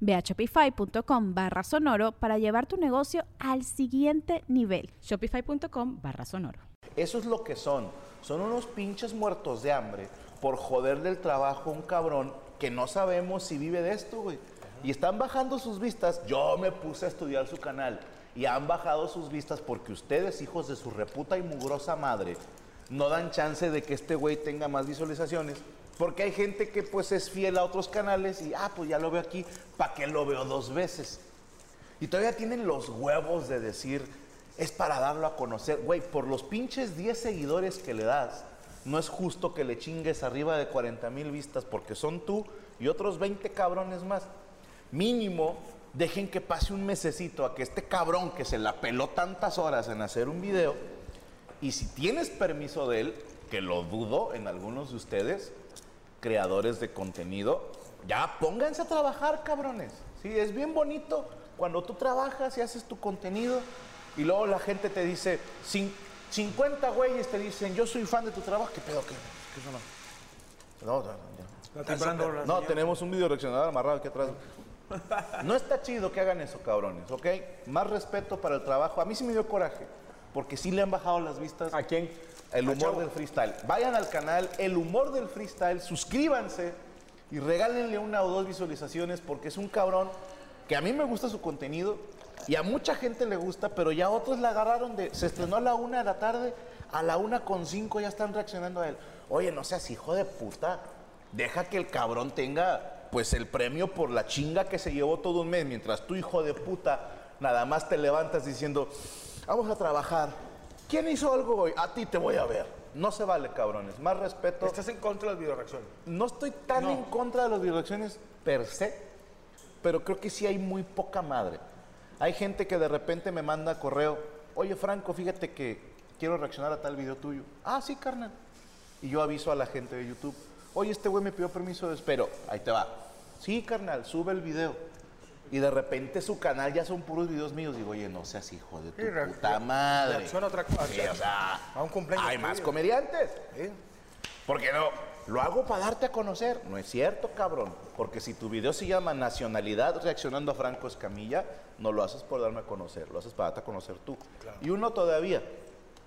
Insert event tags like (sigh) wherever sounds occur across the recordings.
Ve a shopify.com barra sonoro para llevar tu negocio al siguiente nivel. Shopify.com barra sonoro. Eso es lo que son. Son unos pinches muertos de hambre por joder del trabajo un cabrón que no sabemos si vive de esto, güey. Y están bajando sus vistas. Yo me puse a estudiar su canal y han bajado sus vistas porque ustedes, hijos de su reputa y mugrosa madre, no dan chance de que este güey tenga más visualizaciones. Porque hay gente que pues es fiel a otros canales y, ah, pues ya lo veo aquí, ¿para qué lo veo dos veces? Y todavía tienen los huevos de decir, es para darlo a conocer. Güey, por los pinches 10 seguidores que le das, no es justo que le chingues arriba de 40 mil vistas porque son tú y otros 20 cabrones más. Mínimo, dejen que pase un mesecito a que este cabrón que se la peló tantas horas en hacer un video, y si tienes permiso de él, que lo dudo en algunos de ustedes, creadores de contenido, ya pónganse a trabajar, cabrones. Sí, es bien bonito cuando tú trabajas y haces tu contenido y luego la gente te dice, cin- 50 güeyes te dicen, yo soy fan de tu trabajo, ¿qué pedo? ¿Qué, qué eso no? No, no, no. No, tenemos un video reaccionador amarrado aquí atrás. No está chido que hagan eso, cabrones, ¿ok? Más respeto para el trabajo. A mí sí me dio coraje, porque sí le han bajado las vistas. ¿A quién? El humor del freestyle. Vayan al canal El Humor del Freestyle, suscríbanse y regálenle una o dos visualizaciones porque es un cabrón que a mí me gusta su contenido y a mucha gente le gusta, pero ya otros la agarraron de. Se estrenó a la una de la tarde, a la una con cinco ya están reaccionando a él. Oye, no seas hijo de puta. Deja que el cabrón tenga pues el premio por la chinga que se llevó todo un mes, mientras tú, hijo de puta, nada más te levantas diciendo, vamos a trabajar. ¿Quién hizo algo hoy? A ti te voy a ver. No se vale, cabrones. Más respeto. ¿Estás en contra de las videoreacciones? No estoy tan No. en contra de las direcciones per se, pero creo que sí hay muy poca madre. Hay gente que de repente me manda correo, oye Franco, fíjate que quiero reaccionar a tal video tuyo. Ah, sí, carnal. Y yo aviso a la gente de YouTube, oye, este güey me pidió permiso de espero. Ahí te va. Sí, carnal, sube el video. Y de repente su canal ya son puros videos míos. Digo, oye, no seas hijo de tu Sí, puta madre. reacciona otra cosa. Sí, o sea, A un cumpleaños hay más comediantes. Sí. Porque no, lo hago para darte a conocer. No es cierto, cabrón. Porque si tu video se llama Nacionalidad reaccionando a Franco Escamilla, no lo haces por darme a conocer, lo haces para darte a conocer tú. Y uno todavía.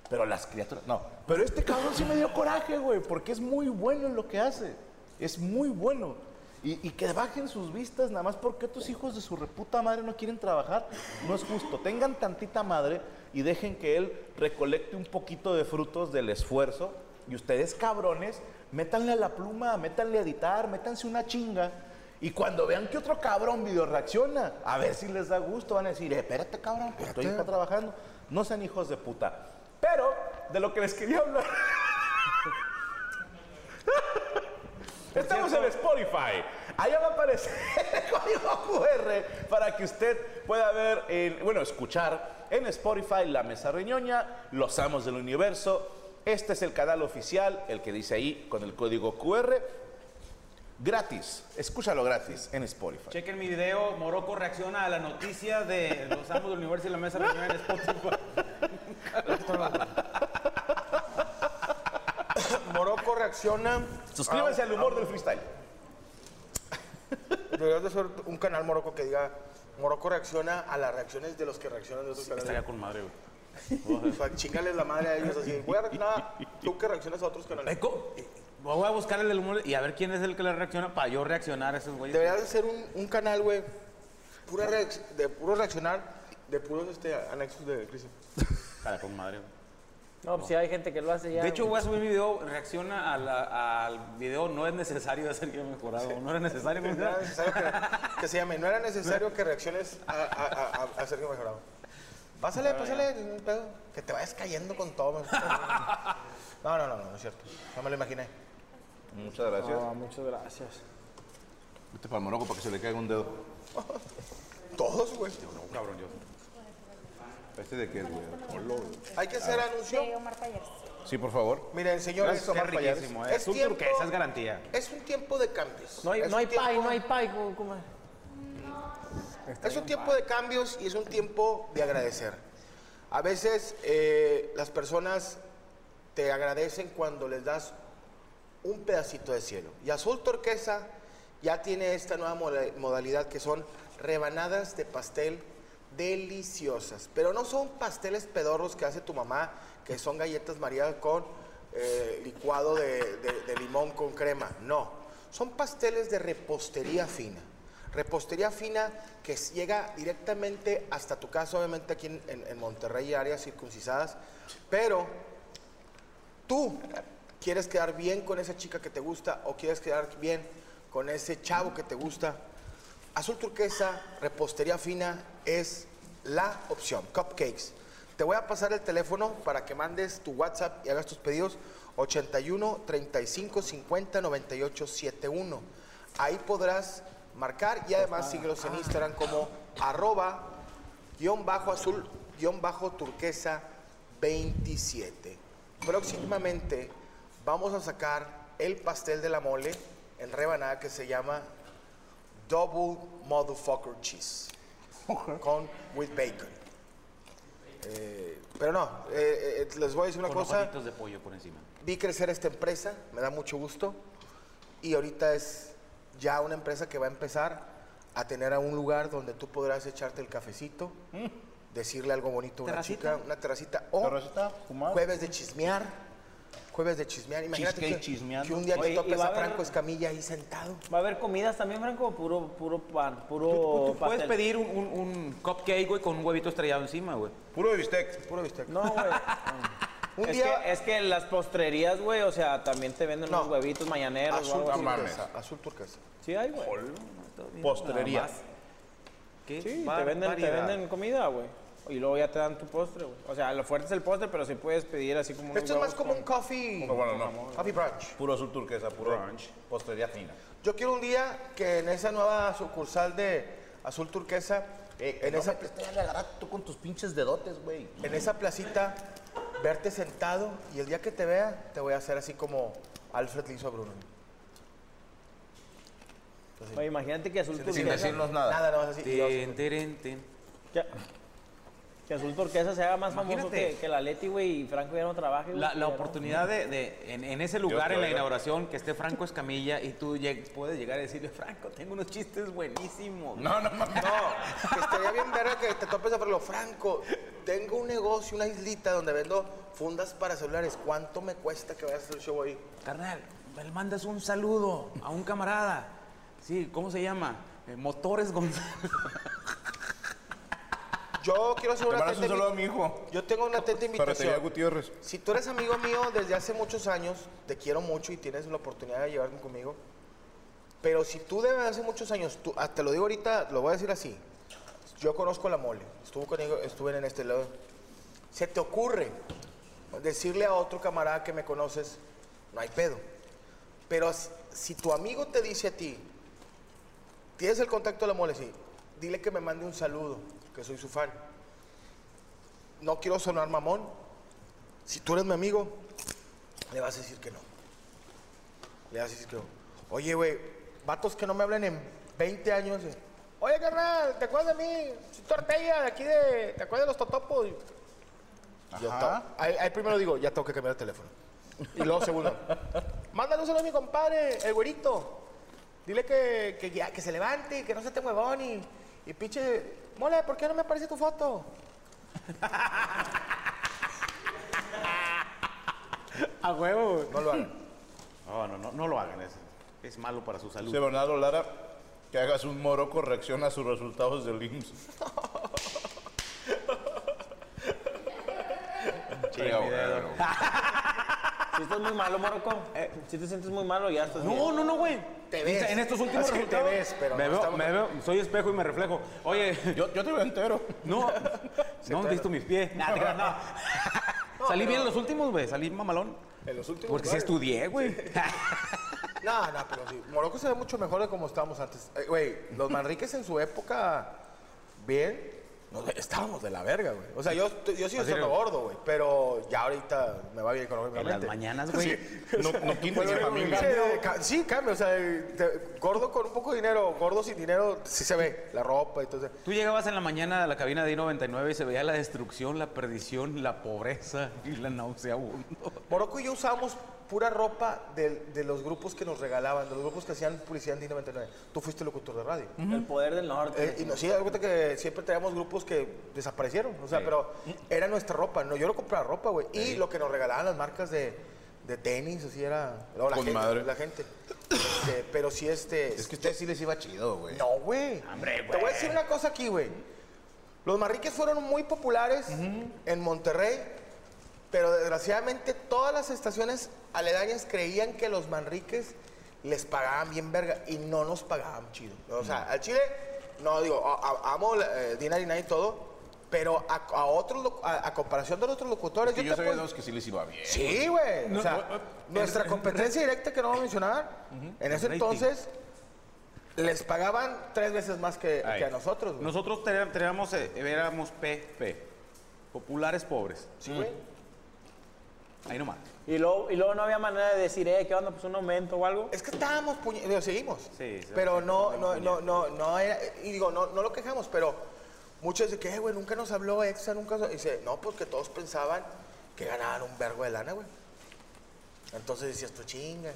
Pero las criaturas, no. Pero este cabrón sí me dio coraje, güey, porque es muy bueno en lo que hace. Es muy bueno. Y, y que bajen sus vistas, nada más porque estos hijos de su reputa madre no quieren trabajar, no es justo. Tengan tantita madre y dejen que él recolecte un poquito de frutos del esfuerzo. Y ustedes, cabrones, métanle a la pluma, métanle a editar, métanse una chinga. Y cuando vean que otro cabrón video reacciona, a ver si les da gusto, van a decir, "Eh, espérate, cabrón, pues estoy acá trabajando. No sean hijos de puta. Pero, de lo que les quería hablar. Estamos en Spotify. Allá va a aparecer (laughs) el código QR para que usted pueda ver, en- bueno, escuchar en Spotify La Mesa Reñoña, Los Amos del Universo. Este es el canal oficial, el que dice ahí con el código QR. Gratis, escúchalo gratis en Spotify. Chequen mi video, Morocco reacciona a la noticia de los amos del universo y la mesa reunión en Spotify. Morocco reacciona. Suscríbanse al humor del freestyle. Deberías de hacer un canal Morocco que diga Morocco reacciona a las reacciones de los que reaccionan de otros Estaría canales. con madre, güey. O sea, chingales la madre a ellos así. Voy a reaccionar tú que reaccionas a otros canales. Eco, eh, Voy a buscar el del humor y a ver quién es el que le reacciona para yo reaccionar a esos güeyes. Deberías de ser un, un canal, güey, pura de puro reaccionar, de puros este, anexos de crisis. Cara con madre, güey. No, pues sí hay gente que lo hace ya. De hecho, voy a subir mi video, reacciona a la- al video, no es necesario de Sergio Mejorado, no era necesario. que, que se llame, no era necesario que reacciones a, a, a, a- a Sergio Mejorado. Pásale, pásale, no hay pedo. Que te vayas cayendo con todo. man. No, no, no, no, no es cierto. No me lo imaginé. Muchas gracias. No, muchas gracias. Este para el Morocco para que se le caiga un dedo. (laughs) Todos, güey. No, cabrón, yo. ¿Este de qué es, güey? Polo. Hay que hacer anuncio. Sí, por favor. Miren, señores, Gracias, Omar Es Payares. riquísimo, eh. Es Azul tiempo- turquesa, es garantía. es un tiempo de cambios. No hay, Es no un hay pay, no hay pay, ¿cómo- cómo es? Es un tiempo de cambios y es un tiempo de agradecer. A veces eh, las personas te agradecen cuando les das un pedacito de cielo. Y Azul Turquesa ya tiene esta nueva moda- modalidad que son rebanadas de pastel deliciosas. Pero no son pasteles pedorros que hace tu mamá, que son galletas María con eh, licuado de, limón con crema. No, son pasteles de repostería fina. Repostería fina que llega directamente hasta tu casa, obviamente aquí en, en- en Monterrey y áreas circuncisadas. Pero tú quieres quedar bien con esa chica que te gusta o quieres quedar bien con ese chavo que te gusta, Azul Turquesa, repostería fina, es la opción. Cupcakes. Te voy a pasar el teléfono para que mandes tu WhatsApp y hagas tus pedidos. 81 35 50 98 71. Ahí podrás marcar y además síguelos en Instagram como arroba guion bajo azul guion bajo turquesa 27. Próximamente vamos a sacar el pastel de la mole en rebanada que se llama Double Motherfucker Cheese con with bacon. Eh, pero no, eh, eh, les voy a decir una Con cosa. de pollo por encima. Vi crecer esta empresa, me da mucho gusto. Y ahorita es ya una empresa que va a empezar a tener a un lugar donde tú podrás echarte el cafecito, decirle algo bonito a una ¿Terracita? chica, una terracita. O Terracita, jueves de chismear. Jueves de chismear. Imagínate que, chismeando. que un día Oye, te topes va a haber- Franco Escamilla ahí sentado. ¿Va a haber comidas también, Franco? o Puro, puro pan, puro Tú, tú puedes pastel. pedir un, un- un cupcake, güey, con un huevito estrellado encima, güey. Puro de bistec. Puro bistec. No, güey. (laughs) Un es, día- que, es que las postrerías, güey, o sea, también te venden No. unos huevitos mañaneros Azul turquesa. Azul turquesa. Sí hay, güey. Postrería. Nada más. ¿Qué? Sí, te venden, te venden comida, güey. Y luego ya te dan tu postre, güey. O sea, lo fuerte es el postre, pero sí puedes pedir así como Esto es más como con- un coffee, No, bueno, no. coffee brunch. Puro azul turquesa, puro postrería fina. Yo quiero un día que en esa nueva sucursal de Azul Turquesa, en, esa, te tú con tus pinches dedotes, güey. en esa placita, verte sentado y el día que te vea, te voy a hacer así como Alfred le hizo a Bruno. Oye, imagínate que azul Sin turquesa... decirnos nada. Nada, no, así. y yo así. Tin, tirin, tin. Que, azul turquesa se haga más famoso Imagínate. que, que la Leti, güey, y Franco ya no trabaje, güey. La, que la ya no- oportunidad de, de- en, en ese lugar, en la inauguración, que esté Franco Escamilla y tú lleg- puedes llegar y decirle, Franco, tengo unos chistes buenísimos. No, no, no. No, que estaría bien ver que te topes a verlo. Franco, tengo un negocio, una islita donde vendo fundas para celulares. ¿Cuánto me cuesta que vayas a hacer el show ahí? Carnal, le mandas un saludo a un camarada. Sí, ¿cómo se llama? Eh, Motores González. (laughs) Yo quiero hacer Te una mandas un saludo a mi hijo. Yo tengo una invitación. Gutiérrez. Si tú eres amigo mío desde hace muchos años, te quiero mucho y tienes la oportunidad de llevarme conmigo. Pero si tú desde hace muchos años, tú, ah, te lo digo ahorita, lo voy a decir así. Yo conozco la mole, estuve conmigo, estuve en este lado. Se te ocurre decirle a otro camarada que me conoces, no hay pedo. Pero si, si tu amigo te dice a ti, tienes el contacto de la mole, sí, dile que me mande un saludo, que soy su fan. No quiero sonar mamón, si tú eres mi amigo, le vas a decir que no. Le vas a decir que no. Oye, güey, vatos que no me hablen en 20 años. eh, Oye, carnal, ¿te acuerdas de mí? Soy tu Ortega, de aquí de... ¿Te acuerdas de los totopos? Ajá. ahí, ahí primero digo, ya tengo que cambiar el teléfono. Y luego segundo, mándale un saludo a mi compadre, el güerito. Dile que, que, ya- que se levante, que no se te huevón y, y pinche... Mole, ¿por qué no me aparece tu foto? A huevo, güey. No lo hagan. No, no, no, no lo hagan. Es, es malo para su salud. Dice Bernardo Lara que hagas un moroco reacciona a sus resultados del IMSS. (laughs) Chinga dedo. Si estás muy malo, Morocco. Si te sientes muy malo, ya estás bien. No, no, no, güey. Te ves. En estos últimos que te ves, pero me no veo, me veo, soy espejo y me reflejo. Oye, (laughs) Yo, yo te veo entero. no, (laughs) no has visto mis pies. No. Salí bien en los últimos, güey. Salí mamalón. En los últimos Porque sí estudié, güey. (laughs) No, no, pero sí. Morocco se ve mucho mejor de como estábamos antes. Eh, Güey, los Manriques en su época, bien, nos- estábamos de la verga, güey. O sea, yo, yo sigo siendo gordo, güey. Pero ya ahorita me va bien En económicamente. las mañanas, güey. (laughs) No, no quince Sí, de familia. ca- Sí, cambia. O sea, te- gordo con un poco de dinero, gordo sin dinero, sí se ve. La ropa y todo eso. Tú llegabas en la mañana a la cabina de I-99 y se veía la destrucción, la perdición, la pobreza y la nauseabundo. Morocco y yo usábamos pura ropa de, de los grupos que nos regalaban, de los grupos que hacían publicidad en D99. Tú fuiste locutor de radio. El poder del norte. Eh, y no, sí, da cuenta que siempre teníamos grupos que desaparecieron. O sea, Sí. pero era nuestra ropa. No, yo no compraba ropa, güey. Y lo que nos regalaban las marcas de, de tenis, así era. no, la Con gente. madre. La gente. Este, pero sí, este. Es que a ustedes sí les iba chido, güey. No, güey. Te voy a decir una cosa aquí, güey. Los marriques fueron muy populares en Monterrey, pero desgraciadamente todas las estaciones aledañas creían que los manriques les pagaban bien verga y no nos pagaban chido. O sea, al Chile, no digo, a- a- amo eh, Dinarina y todo, pero a, a otros, a, a comparación de los otros locutores, Que yo yo sabía de puedo- los que sí les iba bien. Sí, güey. No, o sea, no, no, nuestra en- competencia directa que no vamos a mencionar, en ese rating. entonces les pagaban tres veces más que, que a nosotros, güey. Nosotros te- teníamos, eh, éramos PP, populares pobres. Sí, güey. Ahí nomás. Y luego, y luego no había manera de decir, eh, ¿qué onda? Pues un aumento o algo. Es que estábamos puñe- digo, seguimos. Sí, sí, pero sí, no, no, no, no, no era, y digo, no, no lo quejamos, pero muchos de que, "Eh, güey, nunca nos habló Exa, nunca, y dice, no, porque todos pensaban que ganaban un vergo de lana, güey. Entonces decías, tú chinga.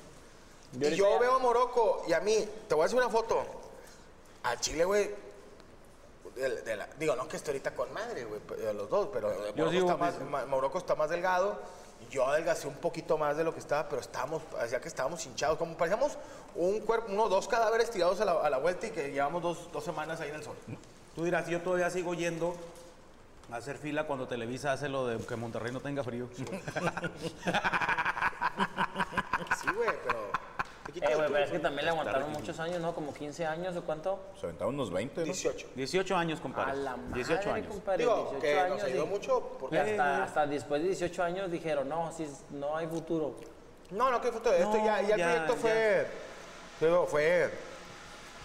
Yo y yo ya- veo a Morocco, y a mí, te voy a hacer una foto, a Chile, güey, de- de la- digo, no que esté ahorita con madre, güey, los dos, pero Morocco, está más, pues, Morocco está más delgado, yo adelgacé un poquito más de lo que estaba, pero estábamos, parecía que estábamos hinchados, como parecíamos un cuerpo, unos dos cadáveres tirados a la, a la vuelta y que llevamos dos, dos semanas ahí en el sol. Tú dirás, yo todavía sigo yendo a hacer fila cuando Televisa hace lo de que Monterrey no tenga frío. (laughs) Sí, güey, pero... Eh, güey, pero es que también le aguantaron muchos años, ¿no? Como 15 años o cuánto. Se aventaban unos 20, ¿no? 18. 18 años, compadre. A la madre, 18 años. compadre. Digo, 18 que años. nos ayudó y- mucho, y porque... hasta, hasta después de 18 años dijeron, no, si no hay futuro. No, no, que fue todo esto, No, ya, ya el proyecto ya. fue... Digo, fue...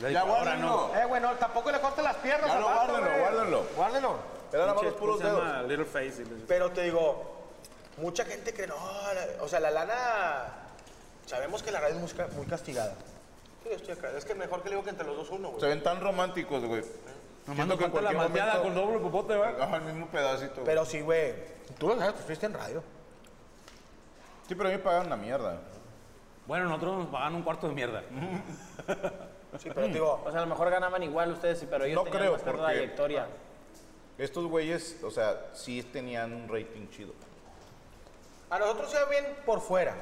Ya Ahora no. guárdenlo. Eh, güey, no, tampoco le cortes las piernas Ya vato, guárdenlo, güey. guárdenlo. Guárdenlo. Era nada más los puros ¿cómo se dedos. Little Face. Pero te digo, mucha gente cree, no, la- o sea, la lana, sabemos que la radio es música muy castigada. Sí, estoy acá. Es que mejor que le digo que entre los dos uno, Se güey. ven tan románticos, güey. Nomás falta la malteada con doble popote, ¿va? Ajá, el mismo pedacito. Pero sí, güey, tú lo sabes, tú estuviste en radio. Sí, pero a mí me pagan una mierda. Bueno, nosotros nos pagan un cuarto de mierda. Sí, pero digo, O sea, a lo mejor ganaban igual ustedes, pero ellos No tenían creo, más porque- trayectoria. Estos güeyes, o sea, sí tenían un rating chido. a nosotros se ve bien por fuera.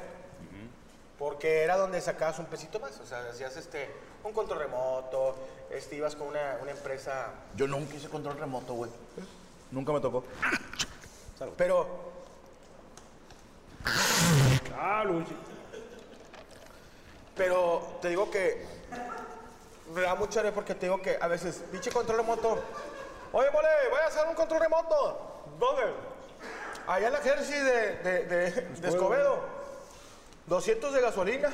Porque era donde sacabas un pesito más. O sea, hacías este, un control remoto, este, ibas con una, una empresa. Yo nunca hice control remoto, güey. Nunca me tocó. Pero Ah, Luchi. Pero te digo que me da mucha risa porque te digo que a veces, pinche control remoto. Oye, mole, voy a hacer un control remoto. ¿Dónde? Allá en la Jersey de, de, de, de Escobedo. 200 de gasolina.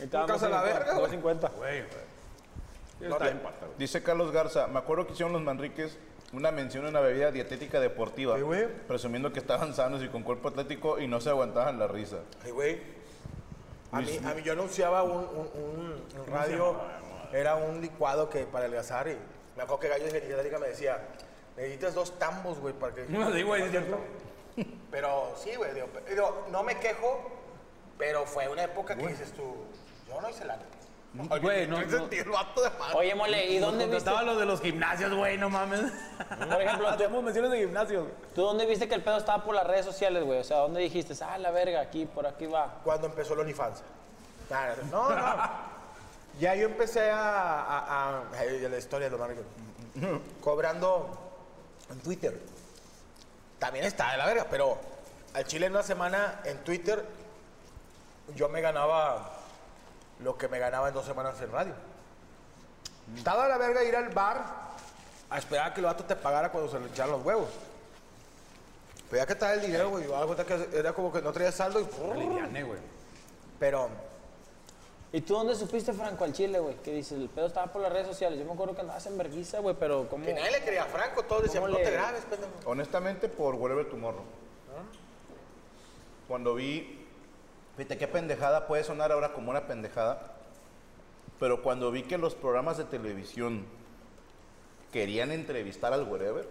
Y Nunca a la verga, güey. 250. No te- Dice Carlos Garza, me acuerdo que hicieron los Manriques una mención a una bebida dietética deportiva, güey. presumiendo que estaban sanos y con cuerpo atlético y no se aguantaban la risa. Ay, güey. A mí, a mí yo anunciaba un, un- un- un radio, era un licuado que para adelgazar y me acuerdo que Gallo de me decía, necesitas dos tambos, güey, para que... No, (laughs) sí, güey, es cierto. (laughs) Pero sí, güey, digo, digo, no me quejo, pero fue una época que dices tú, yo no hice lana. Güey, no, ¿Qué no. sentido el vato de madre? Oye, mole, ¿y dónde viste? Estaba lo de los gimnasios, güey, no mames. Por ejemplo, (laughs) tú, Hacemos menciones de gimnasios. ¿tú dónde viste que el pedo estaba por las redes sociales, güey? O sea, ¿dónde dijiste, ah, la verga, aquí, por aquí va? Cuando empezó el OnlyFans. Nada, No, no. Ya yo empecé a, a, a- ay, la historia de los marcos. Cobrando en Twitter. también está de la verga, pero al Chile en una semana en Twitter yo me ganaba lo que me ganaba en dos semanas en radio. Estaba la verga ir al bar a esperar a que el vato te pagara cuando se le echaran los huevos. Pero ya que estaba el dinero, güey, yo me daba cuenta que era como que no traía saldo y... Liviane, güey. Pero ¿Y tú dónde supiste, Franco, al Chile, güey? Que dices, el pedo estaba por las redes sociales. Yo me acuerdo que andabas en vergüenza, güey, pero ¿cómo? que nadie le creía a Franco, todos decían, ¿Cómo no te grabes, pendejo. Honestamente, por Wherever Tomorrow. Cuando vi, fíjate qué pendejada puede sonar ahora como una pendejada, pero cuando vi que los programas de televisión querían entrevistar al Wherever,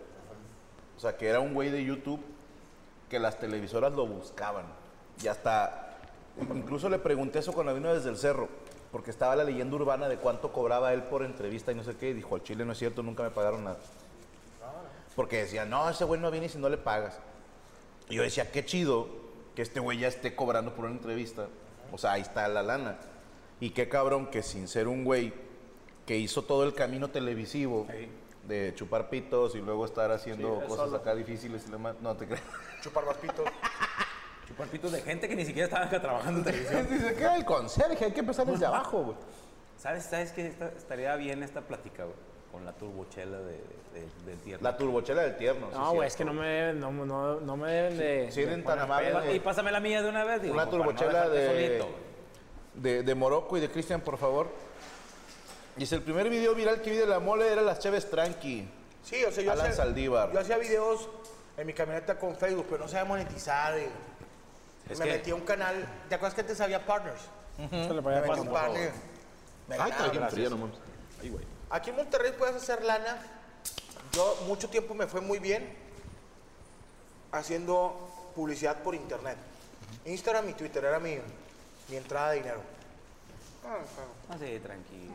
o sea, que era un güey de YouTube, que las televisoras lo buscaban. Y hasta, incluso le pregunté eso cuando vino desde el cerro, porque estaba la leyenda urbana de cuánto cobraba él por entrevista y no sé qué, y dijo, al Chile no es cierto, nunca me pagaron nada. Porque decían, no, ese güey no viene si no le pagas. Y yo decía, qué chido que este güey ya esté cobrando por una entrevista. O sea, ahí está la lana. Y qué cabrón que sin ser un güey que hizo todo el camino televisivo de chupar pitos y luego estar haciendo Sí, cosas solo. acá difíciles y demás. No te creas. (laughs) Chupar más pitos. (laughs) Chuparpitos de gente que ni siquiera estaba acá trabajando en televisión. Dice, ¿qué? El conserje, hay que empezar desde abajo, güey. ¿Sabes, sabes que esta- estaría bien esta plática, güey? Con la turbochela de, de- del tierno. La turbochela del tierno. No, güey, es que no me deben, no, no, no me deben de... Si eres de tan amable. Y pásame la mía de una vez, digo. Una no turbochela de, de, de Morocco y de Cristian, por favor. Dice, el primer video viral que vi de la mole era las Cheves Tranqui. Sí, o sea, yo Alan hacía, Saldívar. yo hacía videos en mi camioneta con Facebook, pero no sabía monetizar. y Es me que- metí a un canal. ¿Te acuerdas que antes había partners? Se le Me metí un partner. Me Ay, está bien fría, no mames. Ay, güey. Aquí en Monterrey puedes hacer lana. Yo mucho tiempo me fue muy bien haciendo publicidad por internet. Instagram y Twitter era mi, mi entrada de dinero. Ah, sí, tranquilo.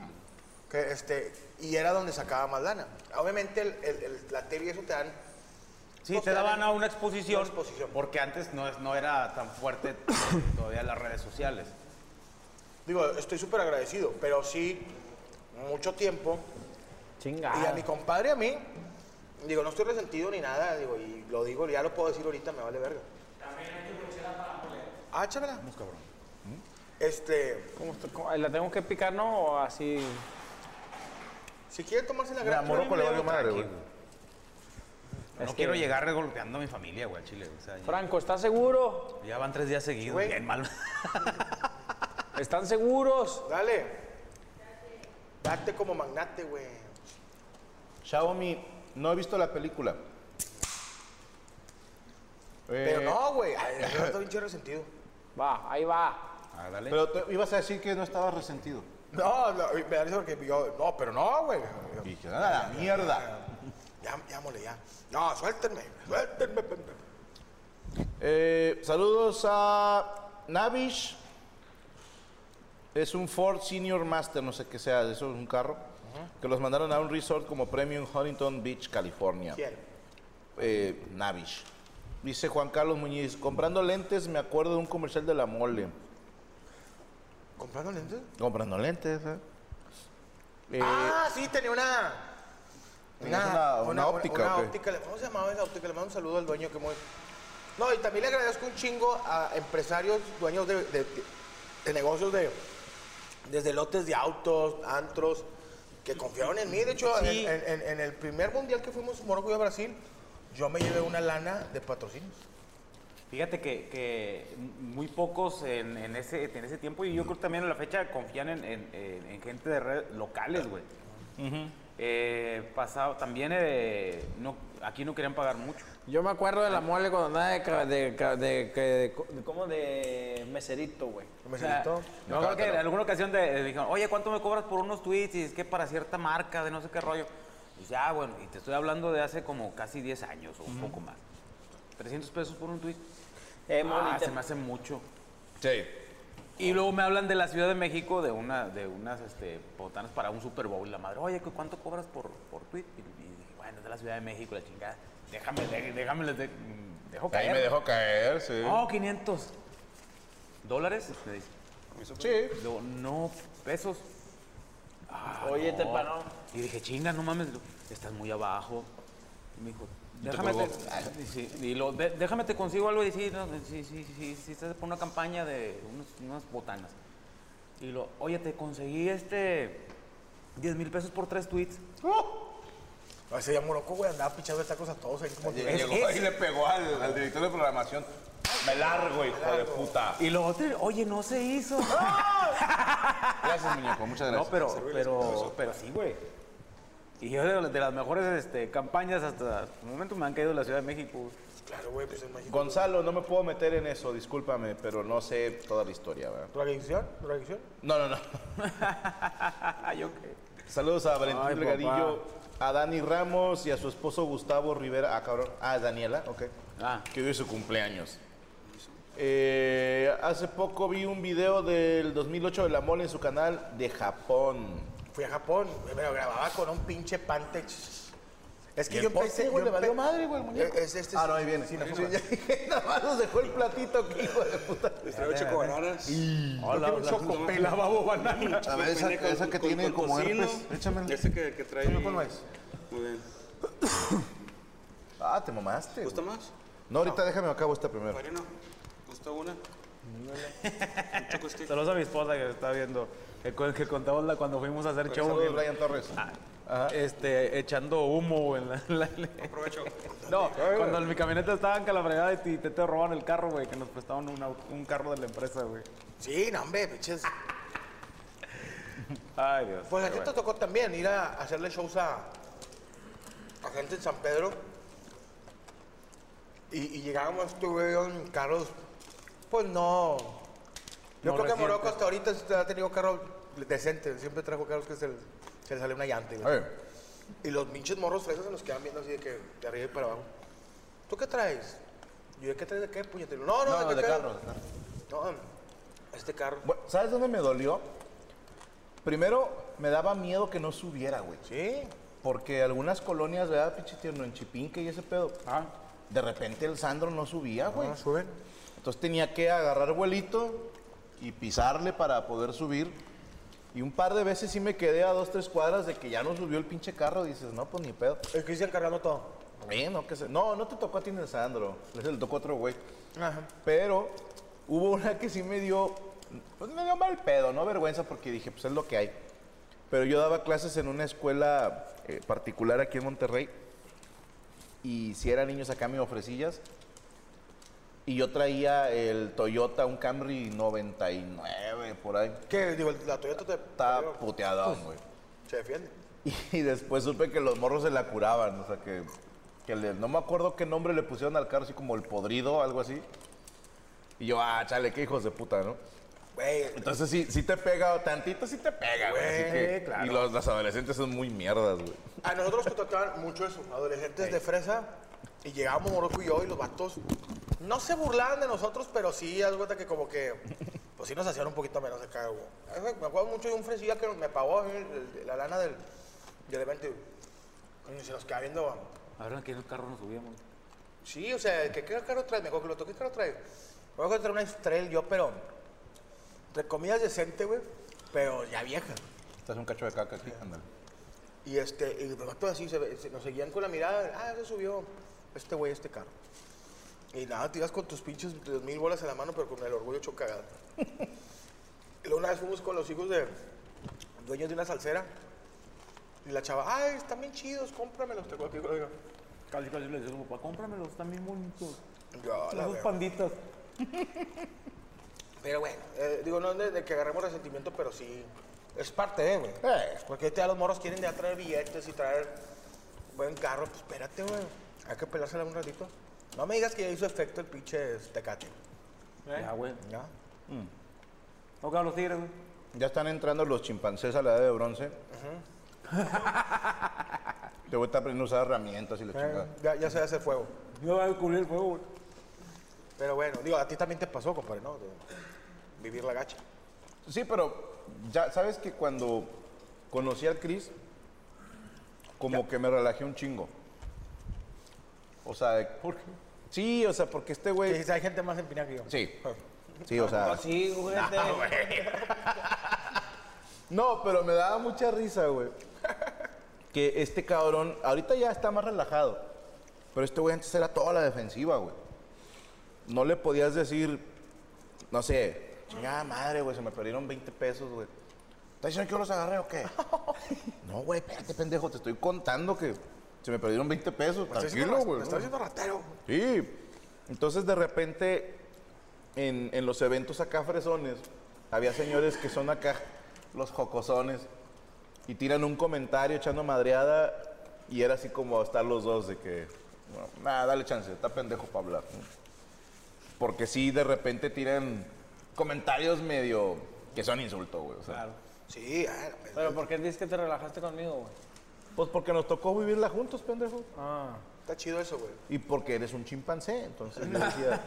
Que, este, y era donde sacaba más lana. Obviamente el, el- el- la tele y eso te dan... Sí, pues, te daban a una una exposición, exposición. porque antes no, es- no era tan fuerte todavía las redes sociales. Digo, estoy súper agradecido, pero sí, mucho tiempo. Chingada. Y a mi compadre, a mí, digo, no estoy resentido ni nada, digo, y lo digo, ya lo puedo decir ahorita, me vale verga. Ah, échamela. Cabrón. Este, ¿Cómo está- cómo- ¿La tengo que picar, no? ¿O así? si quieren tomarse la gran... Morocco le valió madre, güey. No Es que- quiero llegar regolpeando a mi familia, güey, al chile. O sea, ya- Franco, ¿estás seguro? ya van tres días seguidos, Güey. bien mal. ¿Están seguros? Dale. Date como magnate, güey. Xiaomi, no he visto la película. Pero Eh, no, güey. (coughs) Ay, yo estoy bien resentido. Va, ahí va. Ah, dale. Pero te- ibas a decir que no estabas resentido. No, no, me da risa porque yo, no, pero no, güey. Y dije, "Ah, la mierda. Ya, ya, mole, ya. No, suéltenme, suéltenme, pendejo. Eh, saludos a Navish. Es un Ford Senior Master, no sé qué sea, eso es un carro. Que los mandaron a un resort como premio en Huntington Beach, California. ¿Quién? Eh, Navish. Dice Juan Carlos Muñiz, comprando lentes me acuerdo de un comercial de la mole. ¿Comprando lentes? Comprando lentes, ¿eh? Eh, ah, sí, tenía una. Una- una óptica, una ¿o qué? óptica. ¿Cómo se llamaba esa óptica? Le mando un saludo al dueño que muy. No, y también le agradezco un chingo a empresarios, dueños de, de- de negocios de. Desde lotes de autos, antros, que confiaron en mí. De hecho, Sí. en, en- en el primer mundial que fuimos Morocco y a Brasil, yo me llevé una lana de patrocinios. Fíjate que, que muy pocos en, en ese, en ese tiempo, y yo creo que también a la fecha confían en, en- en- en gente de redes locales, güey. Eh, pasado, también eh, no, aquí no querían pagar mucho. Yo me acuerdo de la mole cuando andaba de, de, de, que- de co- de- como de meserito, güey. ¿Me O sea, que en alguna ocasión te te dijeron, oye, ¿cuánto me cobras por unos tweets? Y es que para cierta marca de no sé qué rollo. Y dice, ah, bueno, y te estoy hablando de hace como casi 10 años o un poco más. 300 pesos por un tweet. Eh, Ah, se me hace mucho. sí. Y luego me hablan de la Ciudad de México, de, una, de unas este, botanas para un Super Bowl. La madre, oye, ¿cu- ¿cuánto cobras por, por tweet? Y, y dije, bueno, es de la Ciudad de México, la chingada. Déjame, de- déjame, les de- mm, dejo caer. Ahí me dejó caer, sí. Oh, 500 dólares. Me dice. Sí. Luego, no, pesos. Ah, Oye, te paró. Y dije, chinga, no mames, estás muy abajo. Y me dijo, Déjame te, sí, de- déjame te consigo algo y no, sí, sí, sí, sí, estás por una campaña de unos- unas botanas. Y lo, oye, te conseguí este 10 mil pesos por tres tweets. A ese ya Morocco, güey, andaba pichando tacos a todos ahí como Llegó llegó ahí y le pegó al, al director de programación. Me largo, hijo de puta. Y lo otro, oye, no se hizo. (laughs) (laughs) Gracias, muñeco, muchas no, gracias. pero, pero, pero sí, güey. Y yo de, de las mejores este, campañas hasta el momento me han caído en la Ciudad de México. Claro, güey, pues en México. Gonzalo, no me puedo meter en eso, discúlpame, pero no sé toda la historia, ¿verdad? ¿Drogadicción? ¿Drogadicción? No, no, no. (laughs) Ay, ok. Saludos a Ay, Valentín papá. Delgadillo, a Dani Ramos y a su esposo Gustavo Rivera. Ah, cabrón. Ah, Daniela, ok. Ah. Que hoy es su cumpleaños. Eh, hace poco vi un video del 2008 de la mole en su canal de Japón. Fui a Japón, me lo grababa con un pinche Pantex. Es ¿Y que yo empecé. güey, le valió madre, güey, el muñeco? Es, este, ah, no, ahí viene. Sí, (laughs) dije, nada más nos dejó el platito aquí, hijo de puta. Traigo choco bananas. Hola, un chocopela, babo banana. A ver, esa, Con- esa que con- tiene con como tocino. herpes, échamela. Ese que, que trae. Dime cuál es. Muy bien. Ah, te mamaste. ¿Gusta más? No, ahorita déjame acabo esta primero. Farina. ¿Gusta una? (laughs) Stick. Saludos a mi esposa que está viendo. Que, cu- que contamos la, cuando fuimos a hacer show. Saludos, que- Brian Torres. Ajá. este, echando humo en la... Aprovecho. No, cuando en mi camioneta estaban que la fregada y te, te, te roban el carro, güey, que nos prestaban un, carro de la empresa, güey. Sí, no, hombre, pinches. (laughs) Ay, Dios. Pues a ti te tocó también ir a hacerle shows a, a gente en San Pedro. Y, y llegábamos güey, en carros, pues no. Yo No creo que recientes. Morocco hasta ahorita ha tenido carros decentes. Siempre trajo carros que se, le- se le sale una llanta. Eh, Y los pinches morros frescos se nos quedan viendo así de que de arriba y para abajo. ¿Tú qué traes? Yo, ¿de qué traes de qué, puñetero? No, no, No, ¿de, de carro, No, este carro. Bueno, ¿sabes dónde me dolió? Primero, me daba miedo que no subiera, güey. Sí. Porque algunas colonias, ¿verdad, pinche tierno? En Chipinque y ese pedo. Ah, De repente el Sandro no subía, güey. No, suben. Entonces tenía que agarrar vuelito y pisarle para poder subir. Y un par de veces sí me quedé a dos, tres cuadras de que ya no subió el pinche carro. Dices, no, pues ni pedo. El Cristian cargando todo. Eh, no, que se- no, no te tocó a ti el Sandro. Le tocó a otro güey. Ajá. Pero hubo una que sí me dio, pues me dio mal pedo, no vergüenza, porque dije, pues es lo que hay. Pero yo daba clases en una escuela eh, particular aquí en Monterrey. Y si eran niños acá me ofrecillas. Y yo traía el Toyota, un Camry 99, por ahí. ¿Qué? Digo, la Toyota te... Estaba te- puteado, güey. Se defiende. (laughs) Y después supe que los morros se la curaban, o sea que, que le- no me acuerdo qué nombre le pusieron al carro, así como el podrido, algo así. Y yo, ah, chale, qué hijos de puta, ¿no? Güey, Entonces sí, sí te pega, tantito sí te pega, güey. que- claro. Y los, las adolescentes son muy mierdas, güey. a nosotros nos tocaban mucho eso, adolescentes de fresa, y llegábamos Morocco y yo, y los vatos no se burlaban de nosotros, pero sí, haz cuenta que como que, pues sí nos hacían un poquito menos acá, güey. Me acuerdo mucho de un fresilla que me pagó el- el- la lana del, del evento, y se nos queda viendo, a ver, ¿en qué carro nos subíamos? sí, o sea, ¿qué, qué carro traes? Me acuerdo que lo toqué, ¿qué carro traes? Me acuerdo que traía una Estrell yo, pero, entre comillas, decente, güey, pero ya vieja. Estás un cacho de caca aquí, ándale. Y este, y los vatos así se- nos seguían con la mirada, ah, se subió este güey, este carro. Y nada, te ibas con tus pinches dos mil bolas en la mano, pero con el orgullo hecho cagada. luego una vez fuimos con los hijos de dueños de una salsera. Y la chava, ay, están bien chidos, cómpramelos. ¿Te acuerdas que? Oiga, Casi, casi le decía a su papá, cómpramelos, están bien bonitos. yo, la Esos panditas. (laughs) Pero bueno, eh, digo, no de, de que agarremos resentimiento, pero sí. Es parte de, güey. Eh. Porque te a los morros quieren ya traer billetes y traer buen carro. Pues espérate, güey. Hay que pelársela un ratito. No me digas que ya hizo efecto el pinche tecate. Ya, güey. ¿Ya? ¿No quedan los tigres, güey? Ya están entrando los chimpancés a la edad de bronce. (laughs) Te voy a estar aprendiendo a usar herramientas y la chingada. Eh, ya, ya se hace fuego. Yo voy a descubrir el fuego, güey. Pero bueno, digo, a ti también te pasó, compadre, ¿no? De vivir la gacha. Sí, pero ya sabes que cuando conocí al Chris, como que me relajé un chingo. O sea, ¿por qué? Sí, o sea, porque este güey. Sí, hay gente más empinada que yo. Sí. Sí, o sea. (laughs) Sí, güey. No, pero me daba mucha risa, güey. Que este cabrón, ahorita ya está más relajado. Pero este güey antes era toda la defensiva, güey. No le podías decir, no sé, chingada madre, güey, se me perdieron 20 pesos, güey. ¿Estás diciendo que yo los agarré o qué? (laughs) no, güey, espérate, pendejo, te estoy contando que se me perdieron 20 pesos. Me Tranquilo, güey. Me estás diciendo ratero. Sí. Entonces, de repente, en, en los eventos acá fresones, había señores que son acá los jocosones y tiran un comentario echando madreada y era así como estar los dos de que, bueno, nada, dale chance, está pendejo para hablar. ¿no? Porque sí, de repente tiran comentarios medio que son insultos, güey. o sea. Claro. Sí, ah, Pero ¿por qué dices que te relajaste conmigo, güey? Pues porque nos tocó vivirla juntos, pendejo. Ah. está chido eso, güey. Y porque eres un chimpancé, entonces yo decía,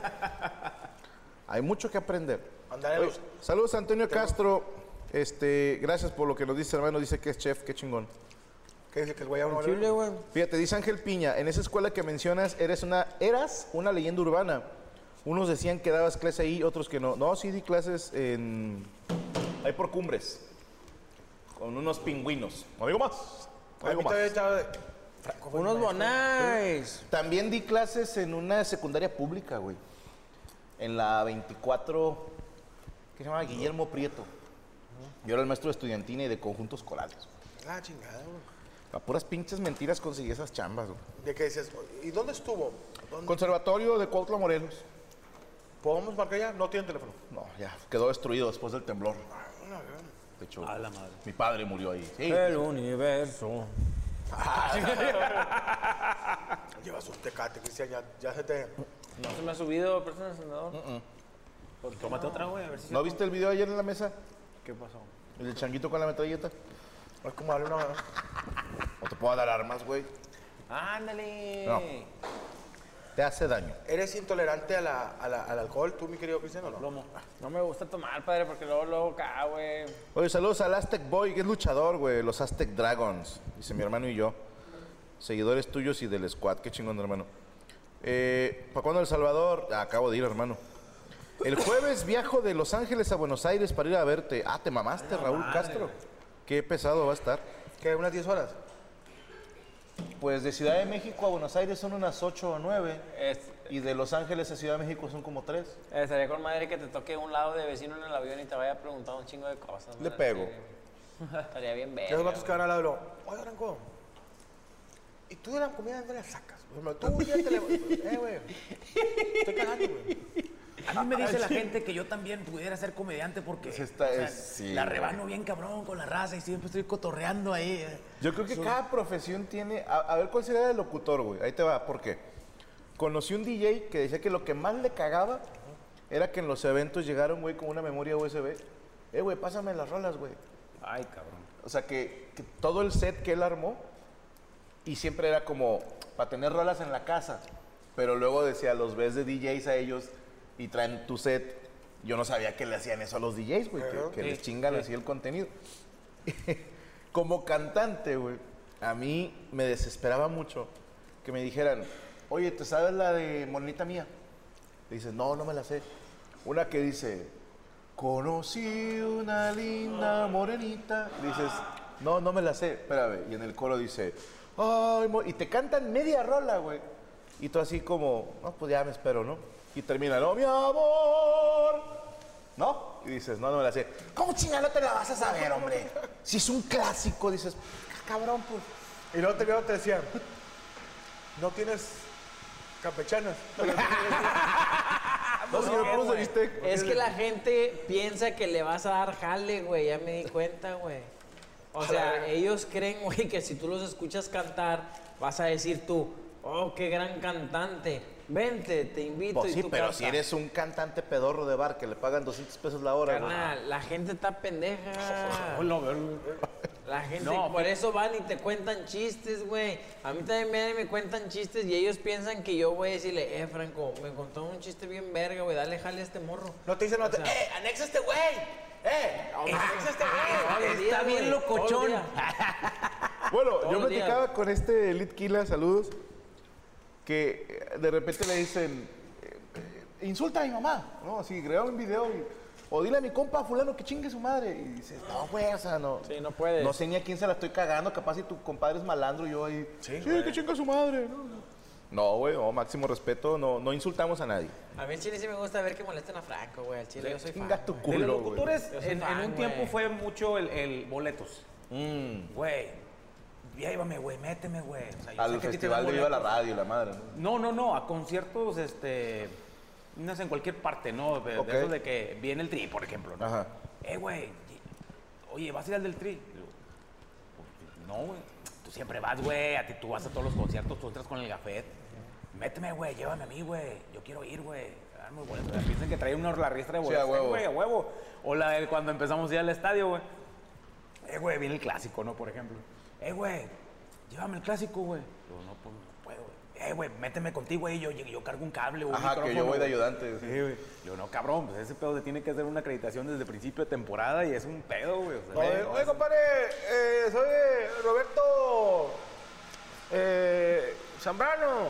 (laughs) hay mucho que aprender. Oye, saludos a Antonio Castro, este, gracias por lo que nos dice hermano, dice que es chef, qué chingón. ¿Qué dice que el güey habla? Chile, güey. Fíjate, dice Ángel Piña, en esa escuela que mencionas eres una, eras una leyenda urbana. Unos decían que dabas clase ahí, otros que no. No, sí di clases en, ahí por cumbres, con unos pingüinos. No digo más. No A digo mí más. Franco fue Unos maestro. bonais. También di clases en una secundaria pública, güey. En la 24, que se llama Guillermo Prieto. Yo era el maestro de estudiantina y de conjuntos corales. Ah, chingada, güey. A puras pinches mentiras conseguí esas chambas, güey. De que dices, ¿y dónde estuvo? ¿Dónde? Conservatorio de Cuautla, Morelos. ¿Podemos marcar ya? No tiene teléfono. No, ya, quedó destruido después del temblor. De hecho, mi padre murió ahí. Sí. El universo. (laughs) Llevas un tecate, Cristian, ya, ya se te... No se me ha subido, persona encendedor. Tómate otra, güey, a ver si ¿No viste el video ayer en la mesa? ¿Qué pasó? El del changuito con la metralleta. Es como darle una... No te puedo dar armas, güey. Ándale. No. Te hace daño. ¿Eres intolerante a la- a la- al alcohol, tú, mi querido Cristian, o no? Lomo. No me gusta tomar, padre, porque luego, luego acá, güey. Oye, saludos al Aztec Boy, que es luchador, güey. Los Aztec Dragons. Dice mi hermano y yo. Seguidores tuyos y del squad. Qué chingón, hermano. Eh, ¿Para cuándo El Salvador? Ah, acabo de ir, hermano. El jueves viajo de Los Ángeles a Buenos Aires para ir a verte. Ah, te mamaste, Raúl Castro. Qué pesado va a estar. ¿Qué, unas 10 horas? Pues de Ciudad de México a Buenos Aires son unas 8 o 9. Es- Y de Los Ángeles a Ciudad de México son como 3. eh, estaría con madre que te toque un lado de vecino en el avión y te vaya a preguntar un chingo de cosas. Le pego. Sí. (laughs) Estaría bien ¿Qué verga. los vatos que van al lado? Oye, Franco, ¿y tú de la comida dónde la sacas? Tú día te le... (laughs) Eh, güey, estoy cagando, güey. A mí me dice la (laughs) gente que yo también pudiera ser comediante porque Pues esta o sea, es- sí, la rebano bien cabrón con la raza y siempre estoy cotorreando ahí. eh. Yo creo que cada profesión tiene. A, a ver cuál sería el locutor, güey. Ahí te va, ¿por qué? Conocí un DJ que decía que lo que más le cagaba era que en los eventos llegaron, güey, con una memoria USB. Eh, güey, pásame las rolas, güey. Ay, cabrón. O sea, que, que todo el set que él armó y siempre era como para tener rolas en la casa. Pero luego decía, los ves de DJs a ellos y traen tu set. Yo no sabía que le hacían eso a los DJs, güey, que, que les chingan así el contenido. (laughs) Como cantante, güey, a mí me desesperaba mucho que me dijeran, oye, ¿te sabes la de Monita Mía? Le dices, no, no me la sé. Una que dice, conocí una linda morenita. Le dices, no, no me la sé. Espérame. Y en el coro dice, ay, mo-", y te cantan media rola, güey. Y tú así como, no, pues ya me espero, ¿no? Y termina, no, mi amor. ¿No? Y dices, no, no me la sé. ¿Cómo chingada no te la vas a saber, hombre? Si es un clásico, dices, "Ah, cabrón, pues. Y luego te veo, te decían, ¿no tienes campechanas? (laughs) No, señor, ¿cómo se viste? Es que la gente piensa que le vas a dar jale, güey. Ya me di cuenta, güey. O sea, ellos creen, güey, que si tú los escuchas cantar, vas a decir tú, oh, qué gran cantante. Vente, te invito Pues y sí, tú pero canta. si eres un cantante pedorro de bar que le pagan 200 pesos la hora, güey. Carnal, la gente está pendeja. (laughs) La gente, No, por eso van y te cuentan chistes, güey. A mí también y me cuentan chistes y ellos piensan que yo voy a decirle, eh, Franco, me contó un chiste bien verga, güey, dale jale a este morro. No te dicen, no te... O sea- ¡Eh, anexa este güey! ¡Eh, anexa este güey! Los Está días, bien locochón. (laughs) Bueno, yo días. platicaba con este Litquila, saludos, que eh, de repente le dicen, eh, eh, insulta a mi mamá, ¿no? Así, graba un video y, o dile a mi compa fulano que chingue su madre. Y dices, no, güey, o sea, no. Sí, no puedes. No sé ni a quién se la estoy cagando, capaz si tu compadre es malandro y yo ahí, sí, que chinga su madre, ¿no? No, güey, no, máximo respeto, no, no insultamos a nadie. A mí en Chile sí me gusta ver que molesten a Franco, güey. Al Chile yo soy fan. Chinga tu güey. De culo, los güey. locutores, en, fan, en un tiempo güey. fue mucho el, el boletos. Mm, Güey, llévame, güey, méteme, güey. O sea, al festival de Viva la. Radio, la madre. ¿no? No, no, a conciertos, este, no sé, en cualquier parte, ¿no? De, de Ok. esos de que viene el tri, por ejemplo, ¿no? Ajá. Eh, güey, oye, ¿vas a ir al del tri? "Pues, no, güey, tú siempre vas, güey, a ti tú vas a todos los conciertos, tú entras con el gafet. Méteme, güey, llévame a mí, güey, yo quiero ir, güey. Dame boletos. Piensan que trae una la riestra de boletos, güey, a huevo. O la de cuando empezamos a ir al estadio, güey. Eh, güey, viene el clásico, ¿no? Por ejemplo. Eh, güey, llévame el clásico, güey. Yo, no, pues, no puedo, güey. Eh, güey, méteme contigo, güey. Yo, yo, yo cargo un cable, güey. un Ajá, que yo voy de ayudante. sí. Sí, güey. Yo, no, cabrón, pues ese pedo se tiene que hacer una acreditación desde principio de temporada y es un pedo, güey. o sea, Oye, oye, compadre, eh, soy Roberto eh, Zambrano.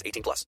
18 plus.